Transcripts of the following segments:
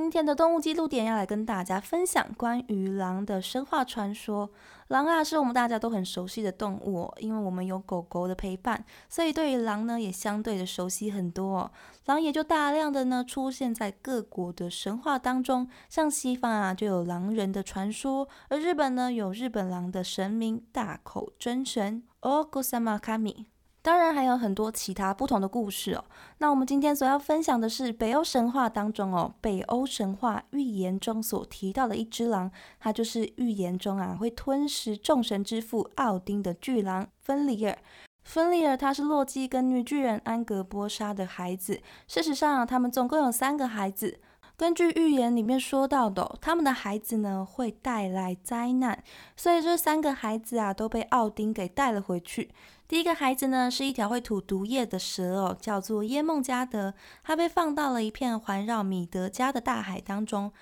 今天的动物记录点要来跟大家分享关于狼的神话传说。狼啊，是我们大家都很熟悉的动物，因为我们有狗狗的陪伴，所以对于狼呢也相对的熟悉很多。狼也就大量的呢出现在各国的神话当中，像西方啊就有狼人的传说，而日本呢有日本狼的神明大口真神 Ogusama Kami。当然还有很多其他不同的故事哦。那我们今天所要分享的是北欧神话当中哦，北欧神话预言中所提到的一只狼，它就是预言中啊会吞噬众神之父奥丁的巨狼芬里尔。芬里尔他是洛基跟女巨人安格波莎的孩子。事实上，他们总共有三个孩子。根据预言里面说到的，他们的孩子呢会带来灾难，所以这三个孩子啊都被奥丁给带了回去。第一个孩子呢，是一条会吐毒液的蛇哦，叫做耶梦加德，他被放到了一片环绕米德加的大海当中。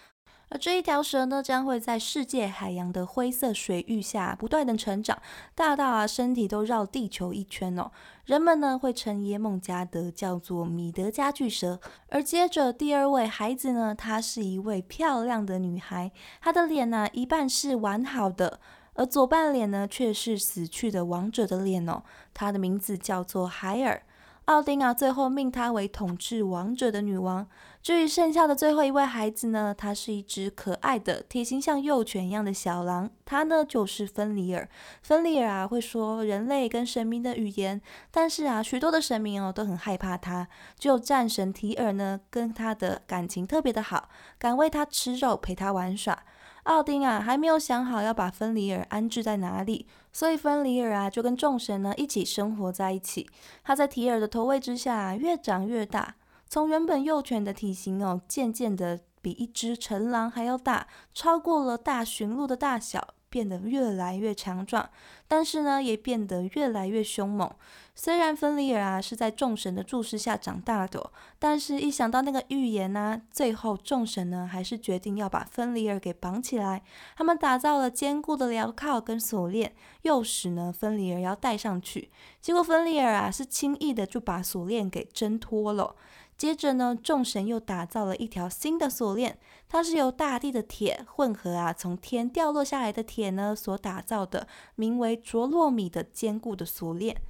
而这一条蛇呢，将会在世界海洋的灰色水域下不断的成长，大到啊身体都绕地球一圈哦。人们呢会称耶梦加德叫做米德加巨蛇。而接着第二位孩子呢，她是一位漂亮的女孩，她的脸呢一半是完好的。而左半脸呢，却是死去的王者的脸哦。她的名字叫做海尔。奥丁啊，最后命她为统治王者的女王。至于剩下的最后一位孩子呢，他是一只可爱的、体型像幼犬一样的小狼。他呢，就是芬里尔。芬里尔啊，会说人类跟神明的语言，但是啊，许多的神明哦都很害怕他。只有战神提尔呢，跟他的感情特别的好，敢喂他吃肉，陪他玩耍。奥丁啊，还没有想好要把芬里尔安置在哪里，所以芬里尔啊，就跟众神呢一起生活在一起。他在提尔的投喂之下，越长越大，从原本幼犬的体型哦，渐渐的比一只成狼还要大，超过了大驯鹿的大小。变得越来越强壮，但是呢，也变得越来越凶猛。虽然芬里尔啊是在众神的注视下长大的，但是一想到那个预言呢，最后众神呢还是决定要把芬里尔给绑起来。他们打造了坚固的镣铐跟锁链，诱使呢芬里尔要戴上去。结果芬里尔啊是轻易的就把锁链给挣脱了。接着呢，众神又打造了一条新的锁链，它是由大地的铁混合啊，从天掉落下来的铁呢所打造的，名为卓洛米的坚固的锁链。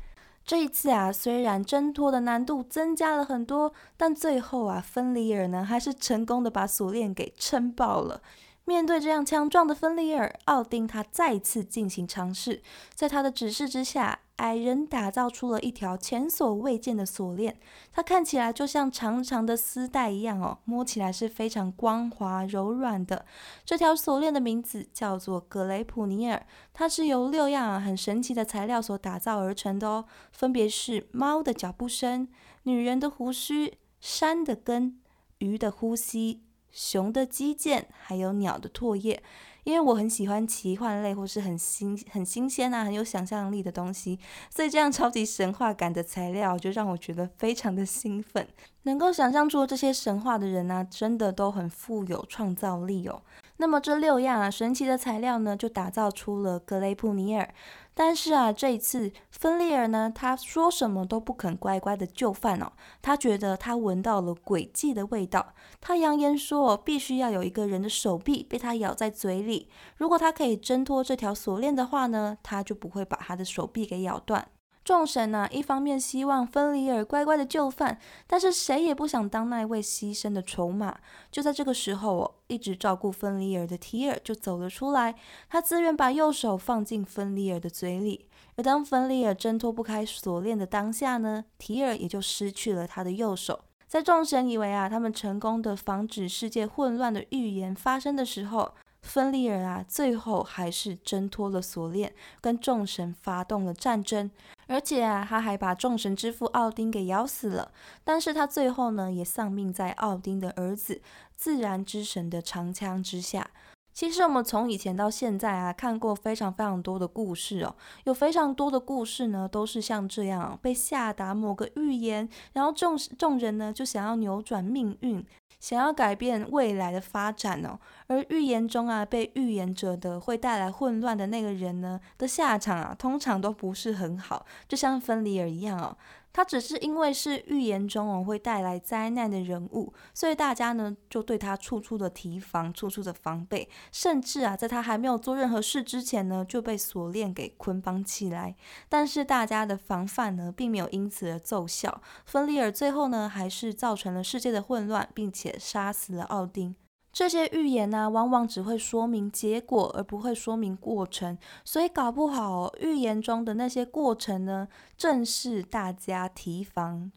这一次啊，虽然挣脱的难度增加了很多，但最后啊，芬里尔呢还是成功的把锁链给撑爆了。面对这样强壮的芬里尔，奥丁他再次进行尝试，在他的指示之下。矮人打造出了一条前所未见的锁链，它看起来就像长长的丝带一样哦，摸起来是非常光滑柔软的。这条锁链的名字叫做格雷普尼尔，它是由六样很神奇的材料所打造而成的哦，分别是猫的脚步声、女人的胡须、山的根、鱼的呼吸、熊的肌腱，还有鸟的唾液。因为我很喜欢奇幻类或是很新很新鲜啊，很有想象力的东西，所以这样超级神话感的材料就让我觉得非常的兴奋。能够想象出这些神话的人呢，真的都很富有创造力哦。那么这六样啊神奇的材料呢，就打造出了格雷普尼尔。但是啊，这一次芬利尔呢，他说什么都不肯乖乖的就范哦。他觉得他闻到了诡计的味道。他扬言说，必须要有一个人的手臂被他咬在嘴里。如果他可以挣脱这条锁链的话呢，他就不会把他的手臂给咬断。众神呢，一方面希望芬里尔乖乖的就范，但是谁也不想当那位牺牲的筹码。就在这个时候哦，一直照顾芬里尔的提尔就走了出来，他自愿把右手放进芬里尔的嘴里。而当芬里尔挣脱不开锁链的当下呢，提尔也就失去了他的右手。在众神以为啊，他们成功的防止世界混乱的预言发生的时候。芬利尔啊，最后还是挣脱了锁链，跟众神发动了战争，而且啊，他还把众神之父奥丁给咬死了。但是他最后呢，也丧命在奥丁的儿子自然之神的长枪之下。其实我们从以前到现在啊，看过非常非常多的故事哦，有非常多的故事呢，都是像这样被下达某个预言，然后众众人呢就想要扭转命运，想要改变未来的发展哦。而预言中啊，被预言者的会带来混乱的那个人呢的下场啊，通常都不是很好，就像芬里尔一样哦。他只是因为是预言中哦会带来灾难的人物，所以大家呢就对他处处的提防，处处的防备，甚至啊在他还没有做任何事之前呢就被锁链给捆绑起来。但是大家的防范呢并没有因此而奏效，芬利尔最后呢还是造成了世界的混乱，并且杀死了奥丁。这些预言呢，往往只会说明结果，而不会说明过程。所以搞不好，预言中的那些过程呢，正是大家提防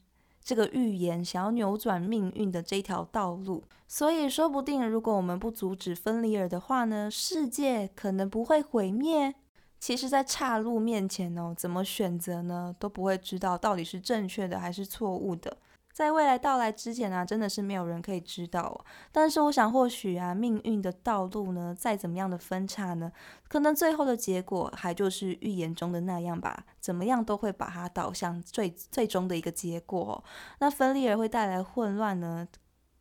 这个预言想要扭转命运的这条道路。所以说不定，如果我们不阻止芬里尔的话呢，世界可能不会毁灭。其实，在岔路面前哦，怎么选择呢，都不会知道到底是正确的还是错误的。在未来到来之前啊，真的是没有人可以知道。但是我想，或许啊，命运的道路呢，再怎么样的分叉呢，可能最后的结果还就是预言中的那样吧。怎么样都会把它导向最最终的一个结果。那分裂会带来混乱呢，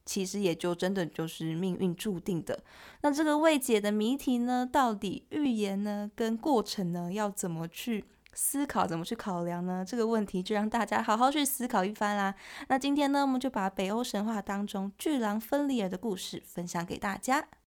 其实也就真的就是命运注定的。那这个未解的谜题呢，到底预言呢跟过程呢，要怎么去？思考怎么去考量呢？这个问题就让大家好好去思考一番啦。那今天呢，我们就把北欧神话当中巨狼芬里尔的故事分享给大家。